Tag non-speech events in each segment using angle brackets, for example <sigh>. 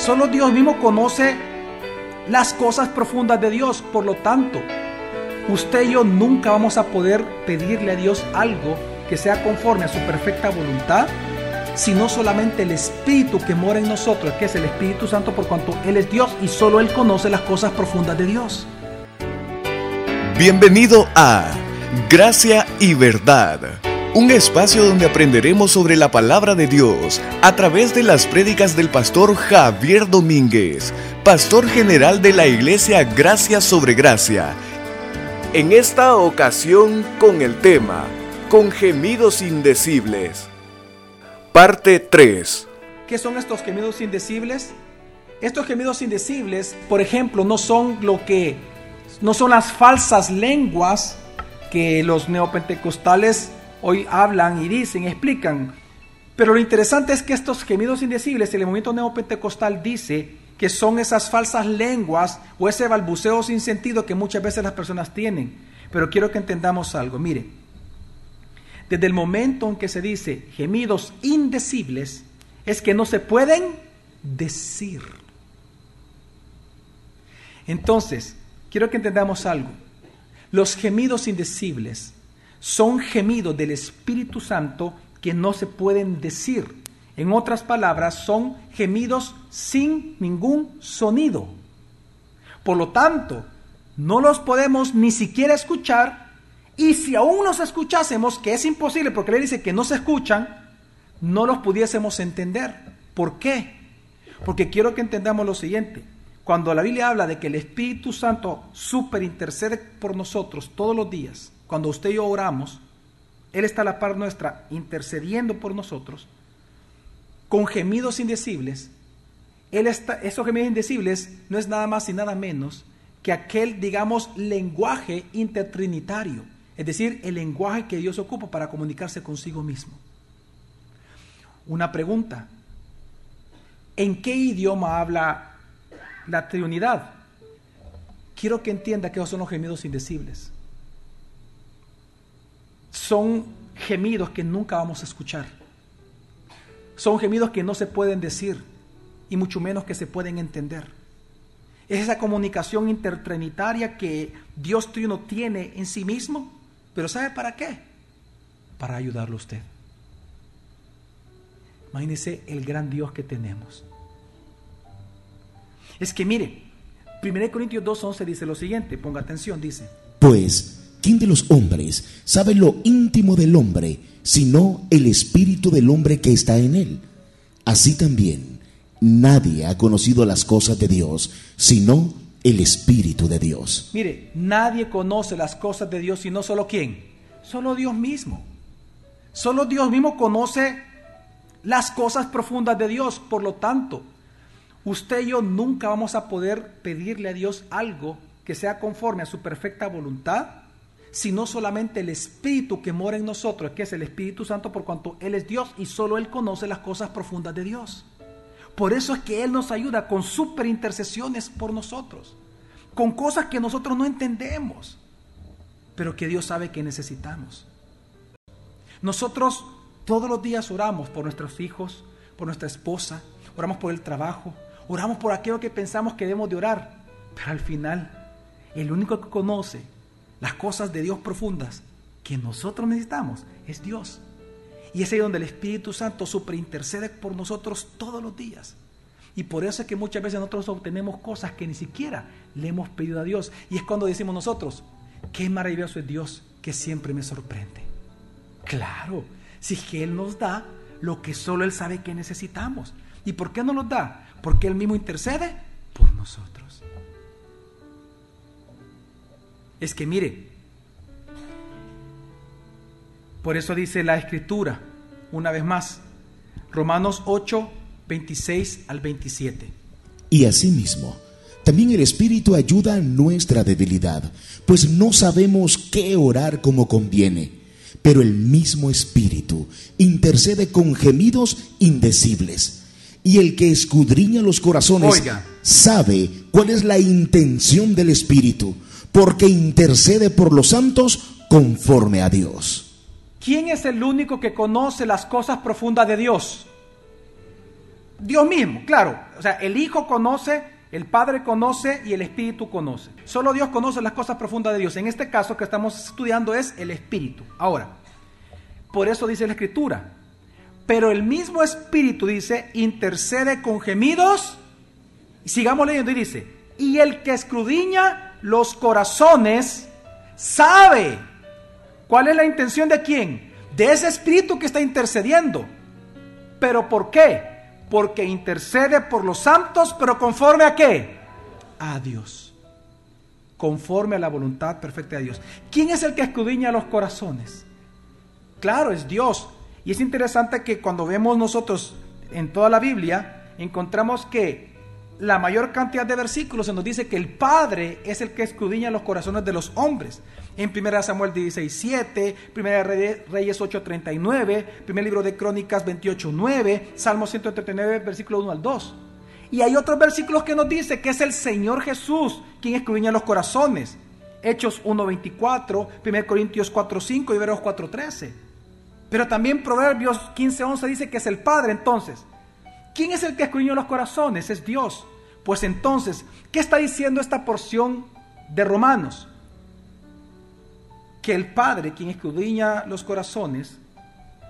Solo Dios mismo conoce las cosas profundas de Dios. Por lo tanto, usted y yo nunca vamos a poder pedirle a Dios algo que sea conforme a su perfecta voluntad, sino solamente el Espíritu que mora en nosotros, que es el Espíritu Santo, por cuanto Él es Dios y solo Él conoce las cosas profundas de Dios. Bienvenido a Gracia y Verdad, un espacio donde aprenderemos sobre la palabra de Dios a través de las prédicas del pastor Javier Domínguez, pastor general de la iglesia Gracia sobre Gracia. En esta ocasión con el tema, con gemidos indecibles. Parte 3. ¿Qué son estos gemidos indecibles? Estos gemidos indecibles, por ejemplo, no son lo que no son las falsas lenguas que los neopentecostales hoy hablan y dicen, explican. Pero lo interesante es que estos gemidos indecibles, el movimiento neopentecostal dice que son esas falsas lenguas o ese balbuceo sin sentido que muchas veces las personas tienen. Pero quiero que entendamos algo. Mire, desde el momento en que se dice gemidos indecibles, es que no se pueden decir. Entonces, quiero que entendamos algo. Los gemidos indecibles son gemidos del Espíritu Santo que no se pueden decir. En otras palabras, son gemidos sin ningún sonido. Por lo tanto, no los podemos ni siquiera escuchar y si aún los escuchásemos, que es imposible porque le dice que no se escuchan, no los pudiésemos entender. ¿Por qué? Porque quiero que entendamos lo siguiente. Cuando la Biblia habla de que el Espíritu Santo super intercede por nosotros todos los días, cuando usted y yo oramos, Él está a la par nuestra intercediendo por nosotros, con gemidos indecibles, Él está, esos gemidos indecibles no es nada más y nada menos que aquel, digamos, lenguaje intertrinitario, es decir, el lenguaje que Dios ocupa para comunicarse consigo mismo. Una pregunta, ¿en qué idioma habla la Trinidad. Quiero que entienda que esos son los gemidos indecibles. Son gemidos que nunca vamos a escuchar. Son gemidos que no se pueden decir y mucho menos que se pueden entender. Es esa comunicación intertrinitaria que Dios no tiene en sí mismo, pero ¿sabe para qué? Para ayudarlo a usted. Imagínese el gran Dios que tenemos. Es que mire, 1 Corintios 2.11 dice lo siguiente, ponga atención, dice. Pues, ¿quién de los hombres sabe lo íntimo del hombre, sino el espíritu del hombre que está en él? Así también, nadie ha conocido las cosas de Dios, sino el espíritu de Dios. Mire, nadie conoce las cosas de Dios, sino solo quién? Solo Dios mismo. Solo Dios mismo conoce las cosas profundas de Dios, por lo tanto, usted y yo nunca vamos a poder pedirle a Dios algo que sea conforme a su perfecta voluntad, sino solamente el Espíritu que mora en nosotros, que es el Espíritu Santo, por cuanto Él es Dios y solo Él conoce las cosas profundas de Dios. Por eso es que Él nos ayuda con super intercesiones por nosotros, con cosas que nosotros no entendemos, pero que Dios sabe que necesitamos. Nosotros todos los días oramos por nuestros hijos, por nuestra esposa, oramos por el trabajo, Oramos por aquello que pensamos que debemos de orar. Pero al final, el único que conoce las cosas de Dios profundas que nosotros necesitamos es Dios. Y es ahí donde el Espíritu Santo superintercede por nosotros todos los días. Y por eso es que muchas veces nosotros obtenemos cosas que ni siquiera le hemos pedido a Dios. Y es cuando decimos nosotros, qué maravilloso es Dios que siempre me sorprende. Claro, si es que Él nos da lo que solo Él sabe que necesitamos. ¿Y por qué no nos da? Porque Él mismo intercede por nosotros. Es que mire, por eso dice la escritura, una vez más, Romanos 8, 26 al 27. Y asimismo, también el Espíritu ayuda a nuestra debilidad, pues no sabemos qué orar como conviene, pero el mismo Espíritu intercede con gemidos indecibles y el que escudriña los corazones sabe cuál es la intención del Espíritu, porque intercede por los santos conforme a Dios. ¿Quién es el único que conoce las cosas profundas de Dios? Dios mismo, claro. O sea, el Hijo conoce, el Padre conoce y el Espíritu conoce. Solo Dios conoce las cosas profundas de Dios. En este caso que estamos estudiando es el Espíritu. Ahora, por eso dice la Escritura. Pero el mismo Espíritu dice, intercede con gemidos. Y sigamos leyendo y dice, y el que escrudiña los corazones sabe cuál es la intención de quién. De ese Espíritu que está intercediendo. ¿Pero por qué? Porque intercede por los santos, pero conforme a qué? A Dios. Conforme a la voluntad perfecta de Dios. ¿Quién es el que escudriña los corazones? Claro, es Dios. Y es interesante que cuando vemos nosotros en toda la Biblia, encontramos que la mayor cantidad de versículos se nos dice que el Padre es el que escudriña los corazones de los hombres. En 1 Samuel 16, 7, 1 Reyes 8, 39, 1 libro de Crónicas 28, 9, Salmo 139, versículo 1 al 2. Y hay otros versículos que nos dice que es el Señor Jesús quien escudriña los corazones. Hechos 1, 24, 1 Corintios 4, 5 y Hebreos 4, 13. Pero también Proverbios 15, 11 dice que es el Padre. Entonces, ¿quién es el que escudriña los corazones? Es Dios. Pues entonces, ¿qué está diciendo esta porción de Romanos? Que el Padre, quien escudriña los corazones,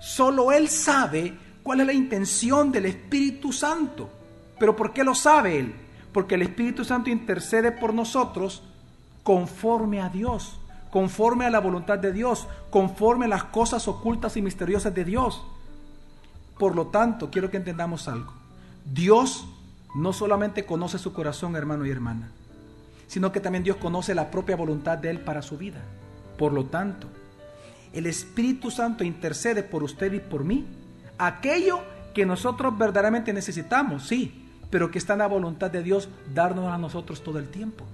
solo Él sabe cuál es la intención del Espíritu Santo. ¿Pero por qué lo sabe Él? Porque el Espíritu Santo intercede por nosotros conforme a Dios, conforme a la voluntad de Dios, conforme a las cosas ocultas y misteriosas de Dios. Por lo tanto, quiero que entendamos algo. Dios no solamente conoce su corazón, hermano y hermana, sino que también Dios conoce la propia voluntad de Él para su vida. Por lo tanto, el Espíritu Santo intercede por usted y por mí. Aquello que nosotros verdaderamente necesitamos, sí, pero que está en la voluntad de Dios darnos a nosotros todo el tiempo.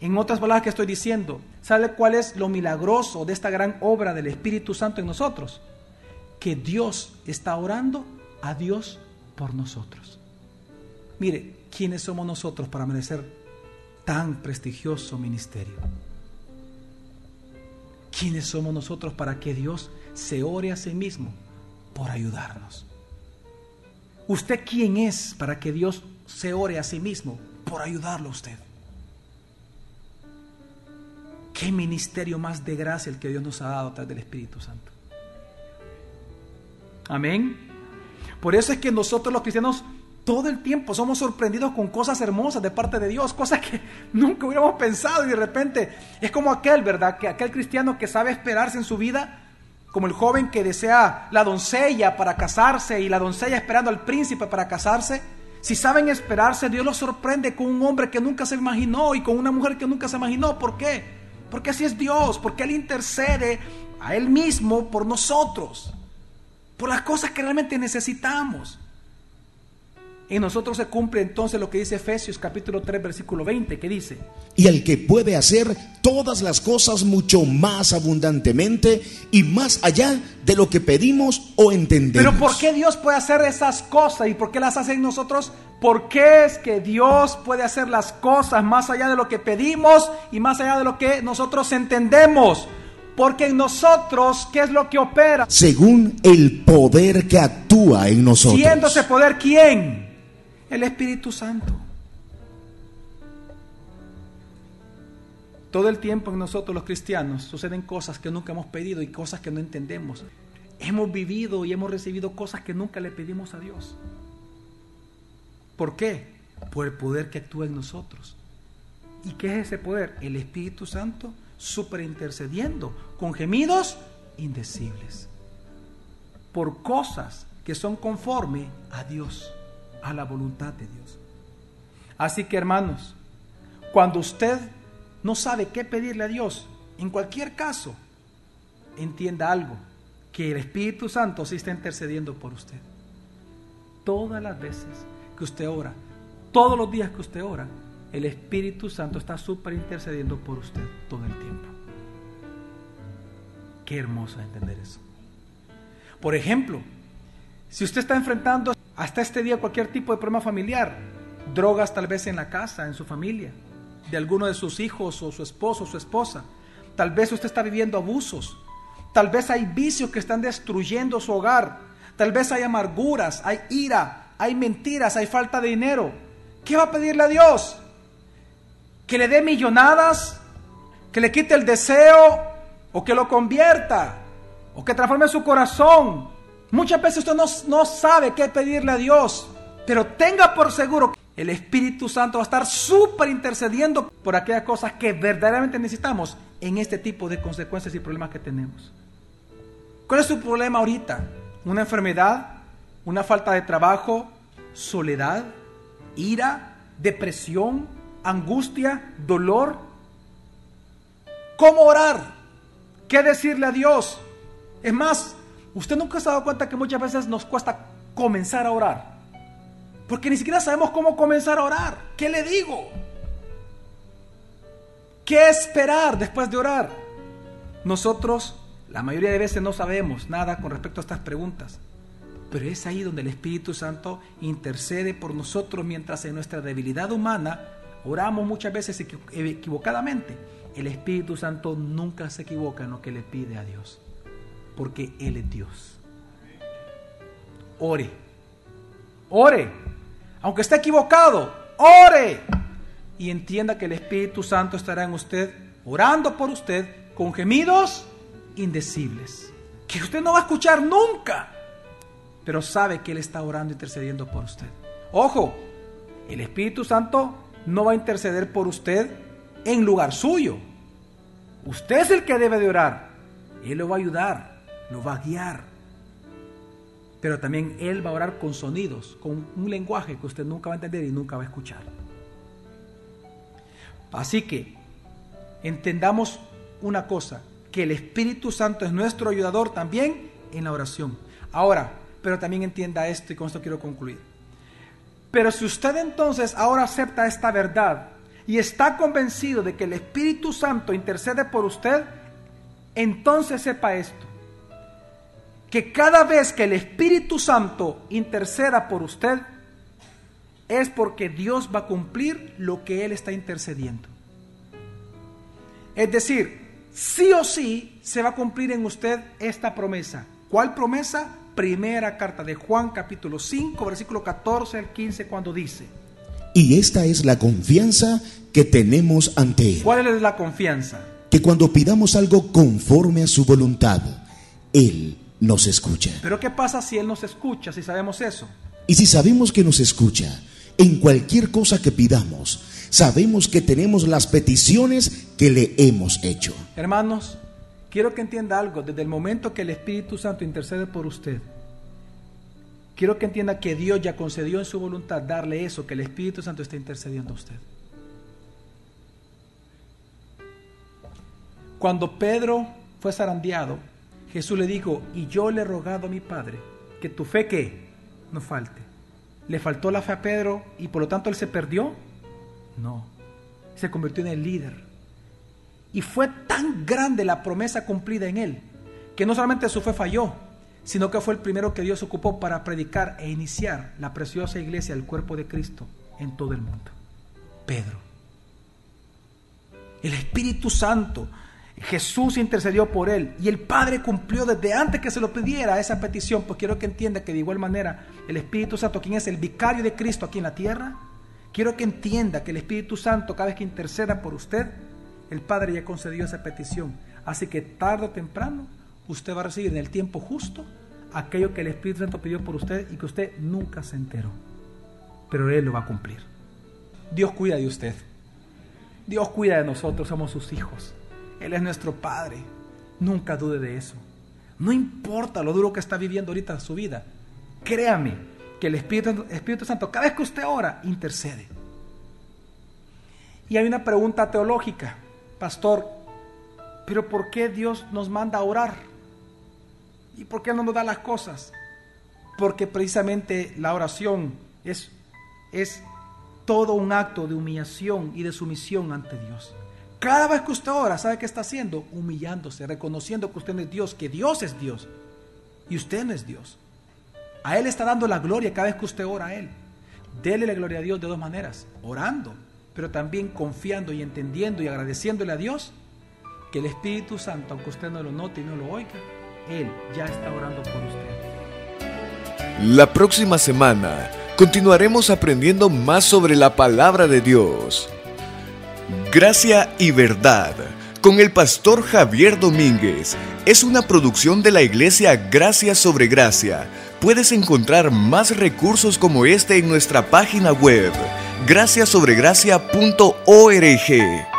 En otras palabras que estoy diciendo, ¿sabe cuál es lo milagroso de esta gran obra del Espíritu Santo en nosotros? Que Dios está orando a Dios por nosotros. Mire, ¿quiénes somos nosotros para merecer tan prestigioso ministerio? ¿Quiénes somos nosotros para que Dios se ore a sí mismo por ayudarnos? ¿Usted quién es para que Dios se ore a sí mismo por ayudarlo a usted? ¿Qué ministerio más de gracia el que Dios nos ha dado a través del Espíritu Santo? Amén. Por eso es que nosotros los cristianos todo el tiempo somos sorprendidos con cosas hermosas de parte de Dios, cosas que <laughs> nunca hubiéramos pensado y de repente es como aquel, ¿verdad? Que aquel cristiano que sabe esperarse en su vida, como el joven que desea la doncella para casarse y la doncella esperando al príncipe para casarse. Si saben esperarse, Dios los sorprende con un hombre que nunca se imaginó y con una mujer que nunca se imaginó. ¿Por qué? Porque así es Dios, porque Él intercede a Él mismo por nosotros, por las cosas que realmente necesitamos. En nosotros se cumple entonces lo que dice Efesios capítulo 3 versículo 20, que dice, y el que puede hacer todas las cosas mucho más abundantemente y más allá de lo que pedimos o entendemos. Pero ¿por qué Dios puede hacer esas cosas y por qué las hace en nosotros? ¿Por qué es que Dios puede hacer las cosas más allá de lo que pedimos y más allá de lo que nosotros entendemos? Porque en nosotros, ¿qué es lo que opera? Según el poder que actúa en nosotros. Siendo ese poder quién? el Espíritu Santo. Todo el tiempo en nosotros los cristianos suceden cosas que nunca hemos pedido y cosas que no entendemos. Hemos vivido y hemos recibido cosas que nunca le pedimos a Dios. ¿Por qué? Por el poder que actúa en nosotros. ¿Y qué es ese poder? El Espíritu Santo super intercediendo con gemidos indecibles por cosas que son conforme a Dios a la voluntad de Dios. Así que hermanos, cuando usted no sabe qué pedirle a Dios, en cualquier caso, entienda algo, que el Espíritu Santo sí está intercediendo por usted. Todas las veces que usted ora, todos los días que usted ora, el Espíritu Santo está súper intercediendo por usted todo el tiempo. Qué hermoso entender eso. Por ejemplo, si usted está enfrentando hasta este día cualquier tipo de problema familiar, drogas tal vez en la casa, en su familia, de alguno de sus hijos o su esposo o su esposa. Tal vez usted está viviendo abusos. Tal vez hay vicios que están destruyendo su hogar. Tal vez hay amarguras, hay ira, hay mentiras, hay falta de dinero. ¿Qué va a pedirle a Dios? ¿Que le dé millonadas? ¿Que le quite el deseo? ¿O que lo convierta? ¿O que transforme su corazón? Muchas veces usted no, no sabe qué pedirle a Dios, pero tenga por seguro que el Espíritu Santo va a estar súper intercediendo por aquellas cosas que verdaderamente necesitamos en este tipo de consecuencias y problemas que tenemos. ¿Cuál es su problema ahorita? ¿Una enfermedad? ¿Una falta de trabajo? ¿Soledad? ¿Ira? ¿Depresión? ¿Angustia? ¿Dolor? ¿Cómo orar? ¿Qué decirle a Dios? Es más, usted nunca se ha dado cuenta que muchas veces nos cuesta comenzar a orar. Porque ni siquiera sabemos cómo comenzar a orar. ¿Qué le digo? ¿Qué esperar después de orar? Nosotros la mayoría de veces no sabemos nada con respecto a estas preguntas. Pero es ahí donde el Espíritu Santo intercede por nosotros mientras en nuestra debilidad humana oramos muchas veces equivocadamente. El Espíritu Santo nunca se equivoca en lo que le pide a Dios. Porque Él es Dios. Ore. Ore. Aunque esté equivocado, ore. Y entienda que el Espíritu Santo estará en usted, orando por usted, con gemidos indecibles. Que usted no va a escuchar nunca. Pero sabe que Él está orando, intercediendo por usted. Ojo, el Espíritu Santo no va a interceder por usted en lugar suyo. Usted es el que debe de orar. Él lo va a ayudar, lo va a guiar. Pero también Él va a orar con sonidos, con un lenguaje que usted nunca va a entender y nunca va a escuchar. Así que entendamos una cosa, que el Espíritu Santo es nuestro ayudador también en la oración. Ahora, pero también entienda esto y con esto quiero concluir. Pero si usted entonces ahora acepta esta verdad y está convencido de que el Espíritu Santo intercede por usted, entonces sepa esto, que cada vez que el Espíritu Santo interceda por usted, es porque Dios va a cumplir lo que Él está intercediendo. Es decir, sí o sí se va a cumplir en usted esta promesa. ¿Cuál promesa? Primera carta de Juan capítulo 5, versículo 14 al 15, cuando dice. Y esta es la confianza que tenemos ante Él. ¿Cuál es la confianza? Que cuando pidamos algo conforme a su voluntad, Él nos escucha. Pero ¿qué pasa si Él nos escucha, si sabemos eso? Y si sabemos que nos escucha, en cualquier cosa que pidamos, sabemos que tenemos las peticiones que le hemos hecho. Hermanos, quiero que entienda algo. Desde el momento que el Espíritu Santo intercede por usted, quiero que entienda que Dios ya concedió en su voluntad darle eso, que el Espíritu Santo está intercediendo a usted. Cuando Pedro fue zarandeado, Jesús le dijo, y yo le he rogado a mi Padre que tu fe que no falte. ¿Le faltó la fe a Pedro y por lo tanto él se perdió? No, se convirtió en el líder. Y fue tan grande la promesa cumplida en él, que no solamente su fe falló, sino que fue el primero que Dios ocupó para predicar e iniciar la preciosa iglesia del cuerpo de Cristo en todo el mundo. Pedro. El Espíritu Santo, Jesús intercedió por él y el Padre cumplió desde antes que se lo pidiera esa petición. Pues quiero que entienda que de igual manera el Espíritu Santo, quien es el vicario de Cristo aquí en la tierra, quiero que entienda que el Espíritu Santo cada vez que interceda por usted, el Padre ya concedió esa petición. Así que tarde o temprano usted va a recibir en el tiempo justo aquello que el Espíritu Santo pidió por usted y que usted nunca se enteró. Pero Él lo va a cumplir. Dios cuida de usted. Dios cuida de nosotros, somos sus hijos. Él es nuestro Padre. Nunca dude de eso. No importa lo duro que está viviendo ahorita su vida. Créame que el Espíritu, Espíritu Santo, cada vez que usted ora, intercede. Y hay una pregunta teológica. Pastor, pero ¿por qué Dios nos manda a orar? ¿Y por qué no nos da las cosas? Porque precisamente la oración es, es todo un acto de humillación y de sumisión ante Dios. Cada vez que usted ora, ¿sabe qué está haciendo? Humillándose, reconociendo que usted no es Dios, que Dios es Dios. Y usted no es Dios. A Él está dando la gloria cada vez que usted ora a Él. Dele la gloria a Dios de dos maneras. Orando pero también confiando y entendiendo y agradeciéndole a Dios que el Espíritu Santo, aunque usted no lo note y no lo oiga, Él ya está orando por usted. La próxima semana continuaremos aprendiendo más sobre la palabra de Dios. Gracia y verdad con el pastor Javier Domínguez es una producción de la iglesia Gracia sobre Gracia. Puedes encontrar más recursos como este en nuestra página web graciasobregracia.org.